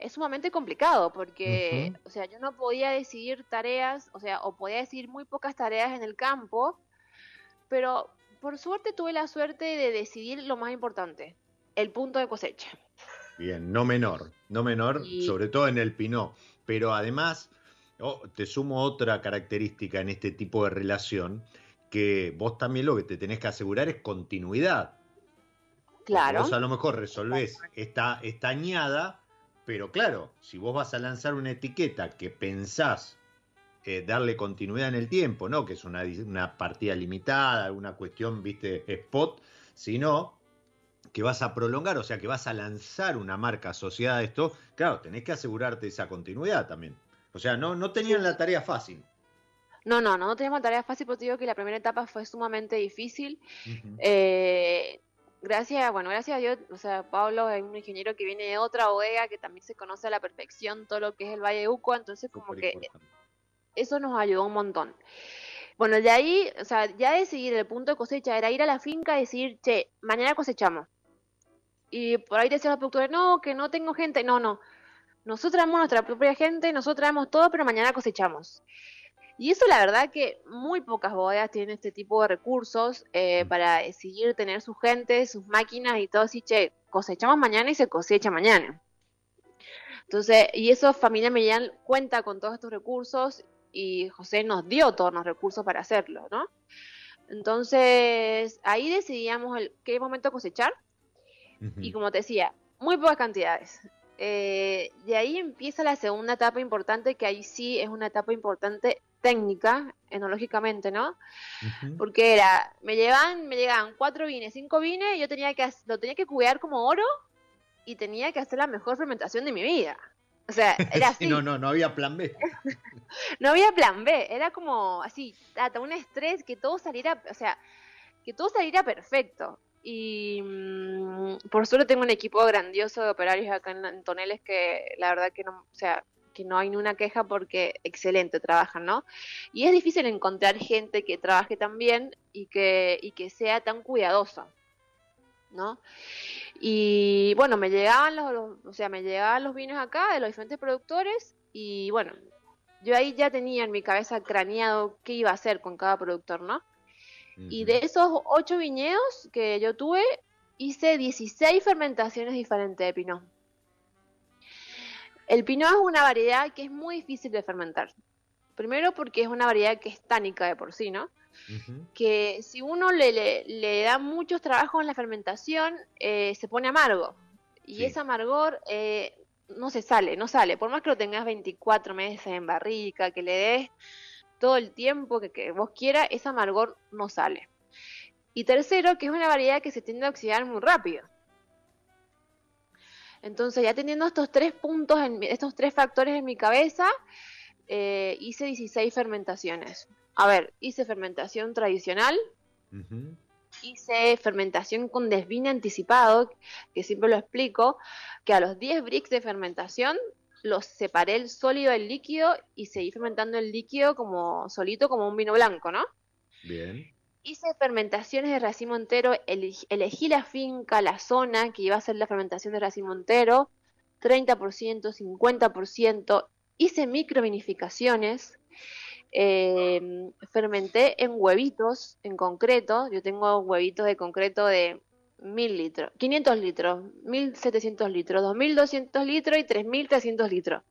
Speaker 2: es sumamente complicado porque, o sea, yo no podía decidir tareas, o sea, o podía decidir muy pocas tareas en el campo, pero por suerte tuve la suerte de decidir lo más importante, el punto de cosecha.
Speaker 1: Bien, no menor, no menor, sobre todo en el Pinot. Pero además, oh, te sumo otra característica en este tipo de relación, que vos también lo que te tenés que asegurar es continuidad.
Speaker 2: Claro.
Speaker 1: vos a lo mejor resolvés esta, esta añada, pero claro, si vos vas a lanzar una etiqueta que pensás eh, darle continuidad en el tiempo, no que es una, una partida limitada, alguna cuestión, viste, spot, sino que vas a prolongar, o sea, que vas a lanzar una marca asociada a esto, claro, tenés que asegurarte esa continuidad también. O sea, no, no tenían la tarea fácil.
Speaker 2: No, no, no, teníamos tarea fácil, porque digo que la primera etapa fue sumamente difícil. eh, gracias, bueno, gracias a Dios, o sea, Pablo es un ingeniero que viene de otra bodega que también se conoce a la perfección todo lo que es el Valle de Uco, entonces como que eso nos ayudó un montón. Bueno, de ahí, o sea, ya decidir el punto de cosecha era ir a la finca y decir, che, mañana cosechamos. Y por ahí decían los productores, no, que no tengo gente. No, no. Nosotros traemos nuestra propia gente, nosotros traemos todo, pero mañana cosechamos. Y eso la verdad que muy pocas bodegas tienen este tipo de recursos eh, mm. para decidir tener su gente, sus máquinas y todo así, che, cosechamos mañana y se cosecha mañana. Entonces, y eso Familia Mellán cuenta con todos estos recursos y José nos dio todos los recursos para hacerlo, ¿no? Entonces, ahí decidíamos el, qué momento cosechar y como te decía, muy pocas cantidades. Eh, de ahí empieza la segunda etapa importante, que ahí sí es una etapa importante técnica, enológicamente, ¿no? Porque era, me llevan, me llegaban cuatro vines, cinco vines, y yo tenía que lo tenía que cuidar como oro y tenía que hacer la mejor fermentación de mi vida. O sea, (laughs) era así.
Speaker 1: no, no, no había plan B. (laughs)
Speaker 2: no había plan B, era como así, hasta un estrés que todo saliera, o sea, que todo saliera perfecto. Y mm, por suerte tengo un equipo grandioso de operarios acá en, Toneles que la verdad que no, o sea, que no hay ni una queja porque excelente trabajan, ¿no? Y es difícil encontrar gente que trabaje tan bien y que, y que sea tan cuidadosa, ¿no? Y bueno, me llegaban los, o sea, me llegaban los vinos acá de los diferentes productores y bueno, yo ahí ya tenía en mi cabeza craneado qué iba a hacer con cada productor, ¿no? Y de esos ocho viñedos que yo tuve, hice 16 fermentaciones diferentes de Pinot. El Pinot es una variedad que es muy difícil de fermentar. Primero porque es una variedad que es tánica de por sí, ¿no? Que si uno le, le, da muchos trabajos en la fermentación, eh, se pone amargo. Y ese amargor eh, no se sale, no sale. Por más que lo tengas 24 meses en barrica, que le des todo el tiempo que, vos quieras, ese amargor no sale. Y tercero, que es una variedad que se tiende a oxidar muy rápido. Entonces, ya teniendo estos tres puntos, en, estos tres factores en mi cabeza, eh, hice 16 fermentaciones. A ver, hice fermentación tradicional, hice fermentación con desvine anticipado, que siempre lo explico, que a los 10 bricks de fermentación los separé el sólido del líquido y seguí fermentando el líquido como solito, como un vino blanco, ¿no?
Speaker 1: Bien.
Speaker 2: Hice fermentaciones de racimo entero, elegí la finca, la zona que iba a ser la fermentación de racimo entero, 30%, 50%, hice microvinificaciones, eh, fermenté en huevitos en concreto, yo tengo huevitos de concreto de 1000 litros, 500 litros, 1700 litros, 2200 litros y 3300 litros.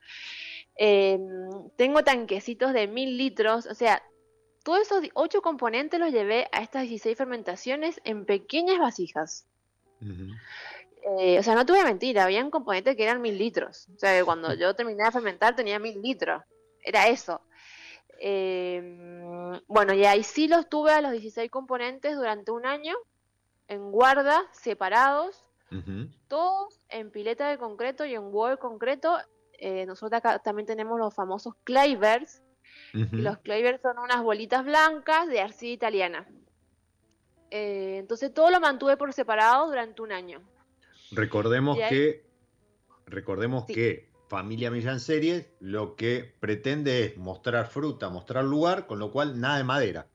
Speaker 2: Em, tengo tanquecitos de 1000 litros, o sea, todos esos 8 componentes los llevé a estas 16 fermentaciones en pequeñas vasijas. Eh, o sea, no tuve mentira, habían componentes que eran 1000 litros. O sea, cuando yo terminé de fermentar tenía 1000 litros. Era eso. Em, bueno, y ahí sí los tuve a los 16 componentes durante un año en guarda, separados, todos en pileta de concreto y en wall concreto. Eh, nosotros acá también tenemos los famosos clavers. los clavers son unas bolitas blancas de arcilla italiana. Eh, entonces todo lo mantuve por separado durante un año.
Speaker 1: Recordemos que recordemos que familia Millán Series lo que pretende es mostrar fruta, mostrar lugar, con lo cual nada de madera.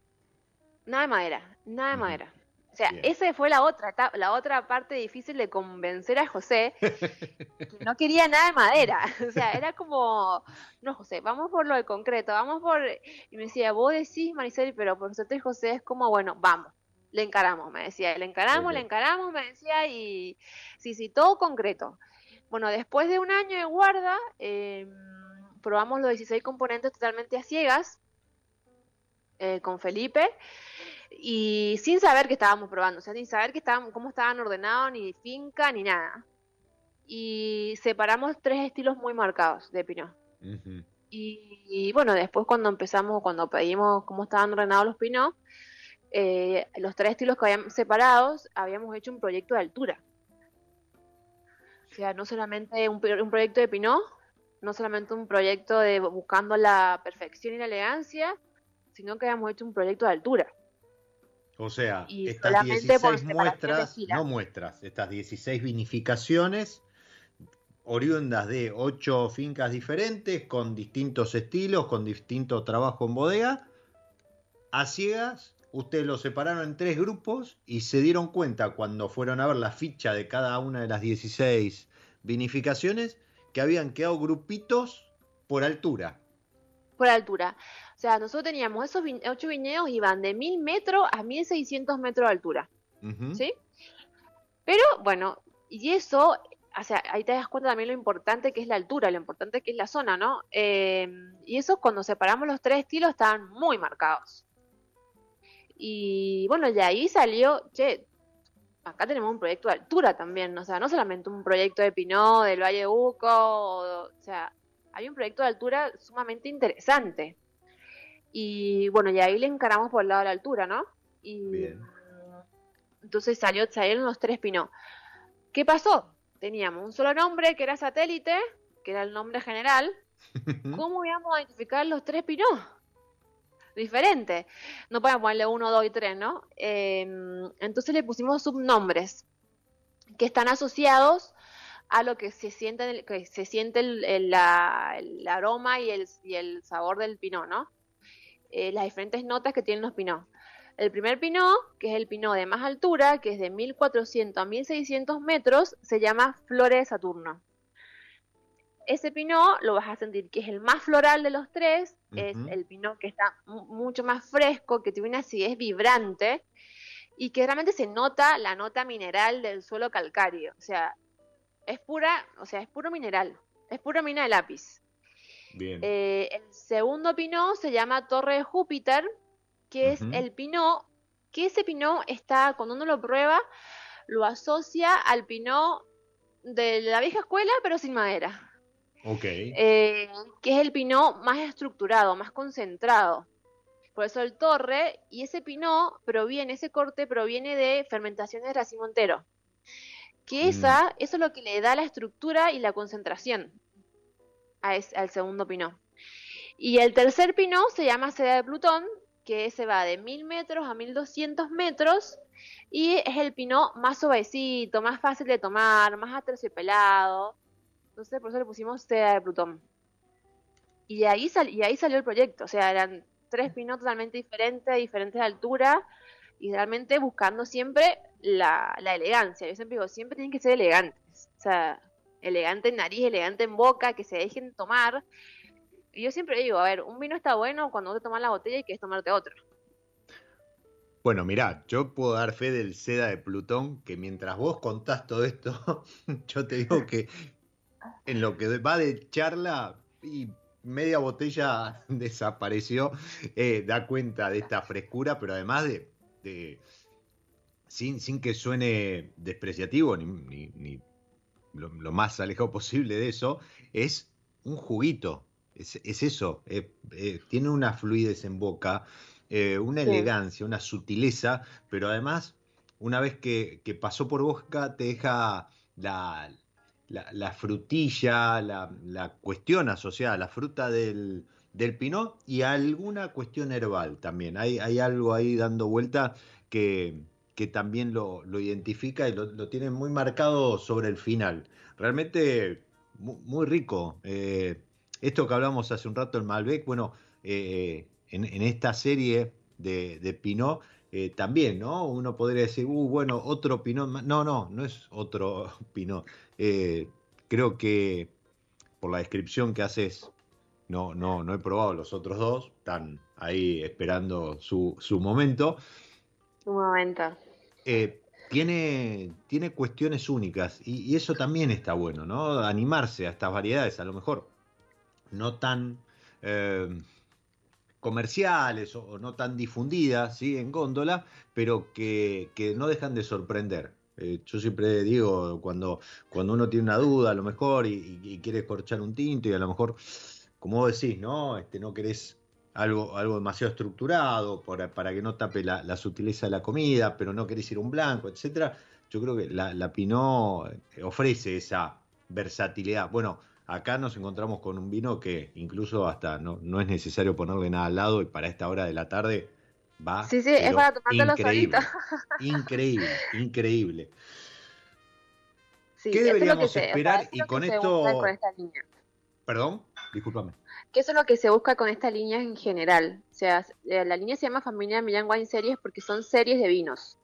Speaker 2: Nada de madera, nada de madera. O sea, esa fue la otra, la otra parte difícil de convencer a José, (laughs) que no quería nada de madera. (laughs) O sea, era como, no, José, vamos por lo de concreto, vamos por... Y me decía, vos decís, Maricel, pero por suerte José es como, bueno, vamos, le encaramos, me decía, le encaramos, le encaramos, me decía, y sí, sí, todo concreto. Bueno, después de un año de guarda, em, probamos los 16 componentes totalmente a ciegas eh, con Felipe y sin saber que estábamos probando, o sea, sin saber que estaban, cómo estaban ordenados, ni finca, ni nada. Y separamos tres estilos muy marcados de Pinot. y, bueno, después cuando empezamos, cuando pedimos cómo estaban ordenados los Pinot, eh, los tres estilos que habíamos separados, habíamos hecho un proyecto de altura. O sea, no solamente un, un proyecto de Pinot, no solamente un proyecto de buscando la perfección y la elegancia, sino que habíamos hecho un proyecto de altura.
Speaker 1: O sea, estas 16 muestras, no muestras, estas 16 vinificaciones oriundas de 8 fincas diferentes, con distintos estilos, con distinto trabajo en bodega, a ciegas, ustedes los separaron en tres grupos y se dieron cuenta cuando fueron a ver la ficha de cada una de las 16 vinificaciones que habían quedado grupitos por altura.
Speaker 2: Por altura. O sea, nosotros teníamos esos ocho viñedos, iban de 1000 metros a 1600 metros de altura. ¿Sí? Pero bueno, y eso, o sea, ahí te das cuenta también lo importante que es la altura, lo importante que es la zona, ¿no? Em, y eso cuando separamos los tres estilos estaban muy marcados. Y bueno, de ahí salió, che, acá tenemos un proyecto de altura también, o sea, no solamente un proyecto de Pinot, del Valle Uco, o, o sea, hay un proyecto de altura sumamente interesante. Y bueno, y ahí le encaramos por el lado de la altura, ¿no? Y Bien. entonces salió, salieron los tres Pinot. ¿Qué pasó? Teníamos un solo nombre que era satélite, que era el nombre general. (laughs) ¿Cómo íbamos a identificar los tres Pinot? Diferente. No podemos ponerle uno, dos y tres, ¿no? Em, entonces le pusimos subnombres que están asociados a lo que se siente, que se siente el, aroma y el, y el sabor del pinot, ¿no? Eh, las diferentes notas que tienen los pinot. El primer pinot, que es el pinot de más altura, que es de 1400 a 1600 metros, se llama Flores de Saturno. Ese pinot lo vas a sentir que es el más floral de los tres, es el pinot que está mucho más fresco, que tiene una acidez vibrante y que realmente se nota la nota mineral del suelo calcáreo. O sea, es pura, o sea, es puro mineral, es pura mina de lápiz. Eh, el segundo pinot se llama Torre de Júpiter, que es el pinot, que ese pinot está, cuando uno lo prueba, lo asocia al pinot de la vieja escuela, pero sin madera.
Speaker 1: Ok.
Speaker 2: Eh, que es el pinot más estructurado, más concentrado. Por eso el torre, y ese pinot proviene, ese corte proviene de fermentaciones de racimo entero. Que mm. esa, eso es lo que le da la estructura y la concentración al segundo Pinot. Y el tercer Pinot se llama Seda de Plutón, que se va de 1000 metros a 1200 metros y es el Pinot más suavecito, más fácil de tomar, más aterciopelado. Entonces por eso le pusimos Seda de Plutón. Y ahí, y ahí salió el proyecto, o sea, eran tres Pinot totalmente diferentes, diferentes de altura y realmente buscando siempre la, la elegancia. Yo siempre digo, siempre tienen que ser elegantes. O sea, elegante en nariz, elegante en boca, que se dejen tomar. Y yo siempre digo, a ver, un vino está bueno cuando te tomas la botella y quieres tomarte otro.
Speaker 1: Bueno, mirá, yo puedo dar fe del seda de Plutón, que mientras vos contás todo esto, (laughs) yo te digo que en lo que va de charla y media botella (laughs) desapareció, eh, da cuenta de esta frescura, pero además de, sin, sin que suene despreciativo ni, ni lo, más alejado posible de eso, es un juguito. Es, eso, eh, eh, tiene una fluidez en boca, eh, una elegancia, una sutileza, pero además, una vez que, pasó por boca, te deja la, la, frutilla, la, cuestión asociada a la fruta del, del pinot y alguna cuestión herbal también. Hay, hay algo ahí dando vuelta que, que también lo, identifica y lo, tiene muy marcado sobre el final. Realmente muy, rico. Eh, esto que hablamos hace un rato en Malbec, bueno, eh, en, esta serie de, de Pinot, también, ¿no? Uno podría decir, uh, bueno, otro Pinot. No, no, no es otro (laughs) Pinot. creo que por la descripción que haces, no, no, no he probado los otros dos, están ahí esperando su, su momento.
Speaker 2: Su momento.
Speaker 1: Eh, tiene, tiene cuestiones únicas y, eso también está bueno, ¿no? Animarse a estas variedades, a lo mejor no tan eh, comerciales o, no tan difundidas ¿sí? en góndola, pero que, no dejan de sorprender. Eh, yo siempre digo, cuando, cuando uno tiene una duda, a lo mejor, y, quiere escorchar un tinto, y a lo mejor, como vos decís, ¿no? Este, no querés algo, algo demasiado estructurado para, que no tape la, sutileza de la comida, pero no querés ir un blanco, etcétera. Yo creo que la, la Pinot eh, ofrece esa versatilidad. Bueno, acá nos encontramos con un vino que incluso hasta no, no es necesario ponerle nada al lado y para esta hora de la tarde va.
Speaker 2: Sí, sí, es para tomártelo
Speaker 1: increíble, (laughs) increíble, increíble. ¿Qué deberíamos esperar? y con esto. Perdón, discúlpame
Speaker 2: que eso es lo que se busca con esta línea en general. O sea, eh, la línea se llama Familia Millán Wine Series porque son series de vinos.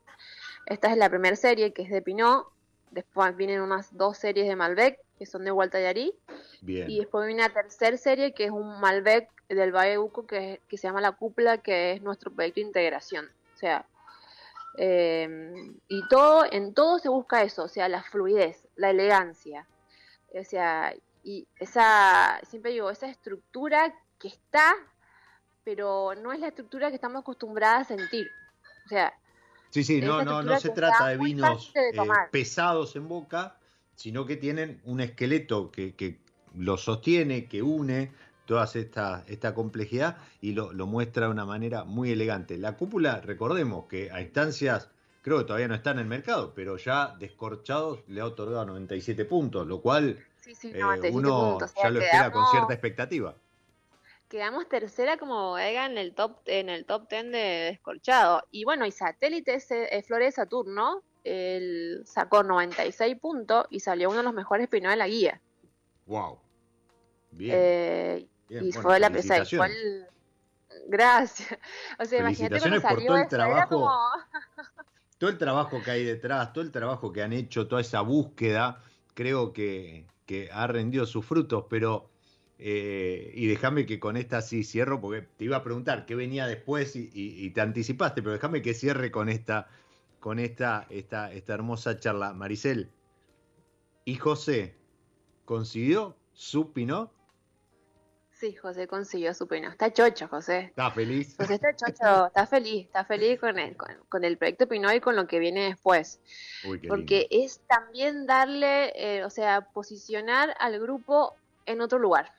Speaker 2: Esta es la primera serie que es de Pinot, después vienen unas dos series de Malbec que son de Gualtallarí y después viene la tercera serie que es un Malbec del Valle Uco que, que se llama La Cúpula, que es nuestro proyecto de integración. O sea, em, y todo, en todo se busca eso, o sea, la fluidez, la elegancia. O sea, y esa, siempre digo, esa estructura que está, pero no es la estructura que estamos acostumbradas a sentir. O sea,
Speaker 1: sí, sí, no, no, no se trata de vinos eh, pesados en boca, sino que tienen un esqueleto que, que lo sostiene, que une toda esta, esta complejidad y lo, lo, muestra de una manera muy elegante. La cúpula, recordemos que a instancias, creo que todavía no está en el mercado, pero ya descorchados le ha otorgado 97 puntos, lo cual eh, uno ya lo espera con cierta expectativa.
Speaker 2: Quedamos tercera como bodega en el top en el top 10 de descorchado. Y bueno, y satélite eh, Flores Saturno, él sacó 96 puntos y salió uno de los mejores Pinot de la guía.
Speaker 1: Wow.
Speaker 2: Bien. Eh, y fue la pesa igual Gracias. O sea, imagínate cuando salió
Speaker 1: todo el trabajo. todo el trabajo que hay detrás, todo el trabajo que han hecho, toda esa búsqueda, creo que, que ha rendido sus frutos, pero, eh, y déjame que con esta sí cierro, porque te iba a preguntar qué venía después y, te anticipaste, pero déjame que cierre con esta, con esta, esta, esta hermosa charla. Maricel, ¿y José consiguió su?
Speaker 2: Sí, José consiguió su pena. Está chocho, José.
Speaker 1: Está feliz.
Speaker 2: José está chocho, (laughs) está feliz, está feliz con el, con, el proyecto Pinot y con lo que viene después. Porque es también darle, eh, o sea, posicionar al grupo en otro lugar,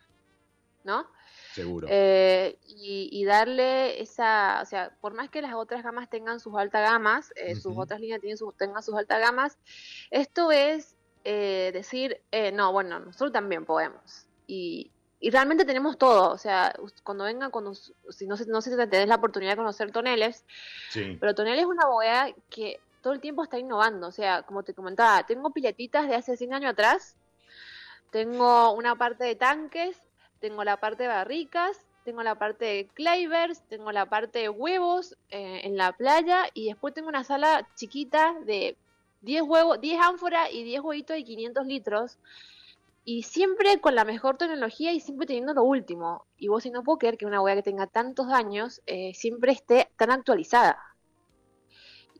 Speaker 2: ¿no?
Speaker 1: Seguro.
Speaker 2: Eh, y, darle esa, o sea, por más que las otras gamas tengan sus altas gamas, eh, sus otras líneas tienen tengan sus altas gamas, esto es decir, no, bueno, nosotros también podemos. Y, y realmente tenemos todo, o sea, cuando vengan, cuando, si no, no sé si tenés la oportunidad de conocer Toneles, pero Toneles es una bodega que todo el tiempo está innovando, o sea, como te comentaba, tengo piletitas de hace 100 años atrás, tengo una parte de tanques, tengo la parte de barricas, tengo la parte de clavers, tengo la parte de huevos eh, en la playa y después tengo una sala chiquita de 10 huevos, 10 ánforas y 10 huevitos de 500 litros y siempre con la mejor tecnología y siempre teniendo lo último. Y vos si no puedo creer que una wea que tenga tantos años eh, siempre esté tan actualizada.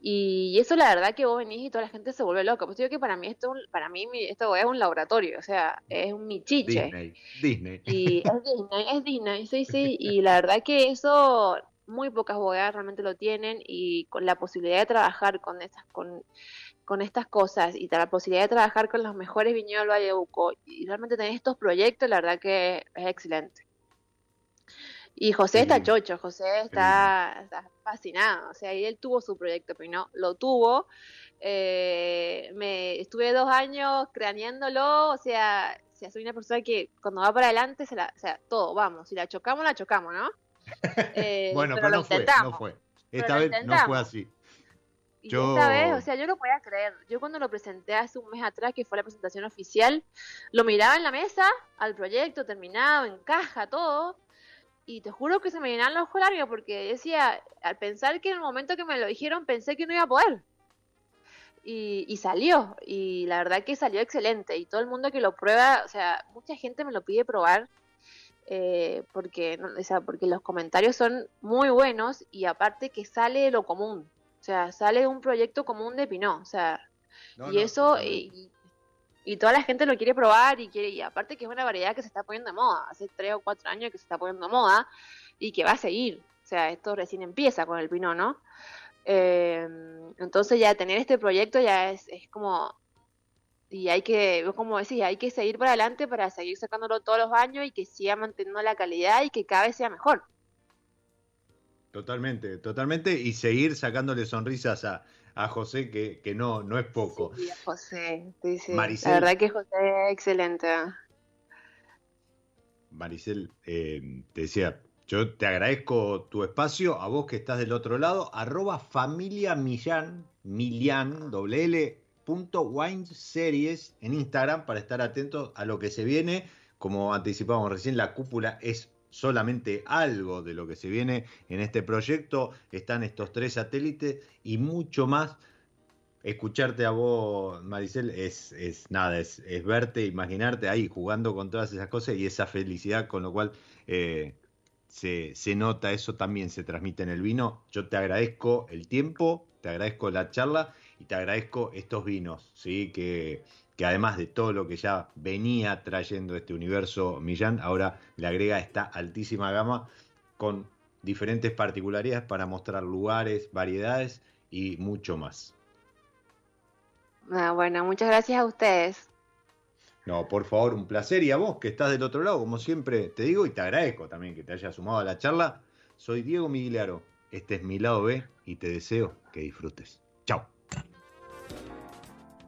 Speaker 2: Y eso la verdad que vos venís y toda la gente se vuelve loca. Pues digo que para mí esto, para mí esto es un laboratorio, o sea, es un michiche.
Speaker 1: Disney, Disney.
Speaker 2: Y es (laughs) Disney, es Disney, sí, sí. Y la verdad que eso muy pocas bodegas realmente lo tienen y con la posibilidad de trabajar con estas, con con estas cosas y la posibilidad de trabajar con los mejores viñedos del Valle de Uco y realmente tener estos proyectos, la verdad que es excelente. Y José está chocho, José está, fascinado, o sea, él tuvo su proyecto, pero no, lo tuvo. Eh, me estuve dos años craneándolo, o sea, si soy una persona que cuando va para adelante, se la, o sea, todo, vamos, si la chocamos, la chocamos, ¿no? (laughs)
Speaker 1: Eh, bueno, pero, no, fue, no fue. Esta vez no fue así.
Speaker 2: Y
Speaker 1: Yo-
Speaker 2: esta vez, o sea, yo no podía creer. Yo cuando lo presenté hace un mes atrás, que fue la presentación oficial, lo miraba en la mesa, al proyecto terminado, en caja, todo. Y te juro que se me llenaban los ojos lágrimas porque decía, al pensar que en el momento que me lo dijeron, pensé que no iba a poder. Y, y salió, y la verdad que salió excelente. Y todo el mundo que lo prueba, o sea, mucha gente me lo pide probar. eh, porque, no- o sea, porque los comentarios son muy buenos y aparte que sale de lo común. O sea, sale de un proyecto común de Pinot. O sea,
Speaker 1: No,
Speaker 2: y
Speaker 1: no,
Speaker 2: eso, y toda la gente lo quiere probar y quiere, y aparte que es una variedad que se está poniendo de moda, hace tres o cuatro años que se está poniendo de moda y que va a seguir. O sea, esto recién empieza con el Pinot, ¿no? Eh, entonces ya tener este proyecto ya es, es como, y hay que, como decís, hay que seguir para adelante para seguir sacándolo todos los años y que siga manteniendo la calidad y que cada vez sea mejor.
Speaker 1: Totalmente, totalmente. Y seguir sacándole sonrisas a, a José, que, que no, no es poco.
Speaker 2: Sí, José, sí, sí.
Speaker 1: Maricel.
Speaker 2: La verdad que José es excelente.
Speaker 1: Maricel, eh, te decía, yo te agradezco tu espacio, a vos que estás del otro lado, arroba familia Millán, Milian, doble L, punto wine series en Instagram para estar atentos a lo que se viene. Como anticipábamos recién, la cúpula es solamente algo de lo que se viene en este proyecto. Están estos tres satélites y mucho más. Escucharte a vos, Maricel, es, es nada, es, es verte, imaginarte ahí jugando con todas esas cosas y esa felicidad, con lo cual eh, se, se nota, eso también se transmite en el vino. Yo te agradezco el tiempo, te agradezco la charla y te agradezco estos vinos, ¿sí? que, que además de todo lo que ya venía trayendo este universo Millán, ahora le agrega esta altísima gama con diferentes particularidades para mostrar lugares, variedades y mucho más.
Speaker 2: Ah, bueno, muchas gracias a ustedes.
Speaker 1: No, por favor, un placer. Y a vos que estás del otro lado, como siempre te digo, y te agradezco también que te hayas sumado a la charla. Soy Diego Miguelaro. Este es mi lado B y te deseo que disfrutes. Chao.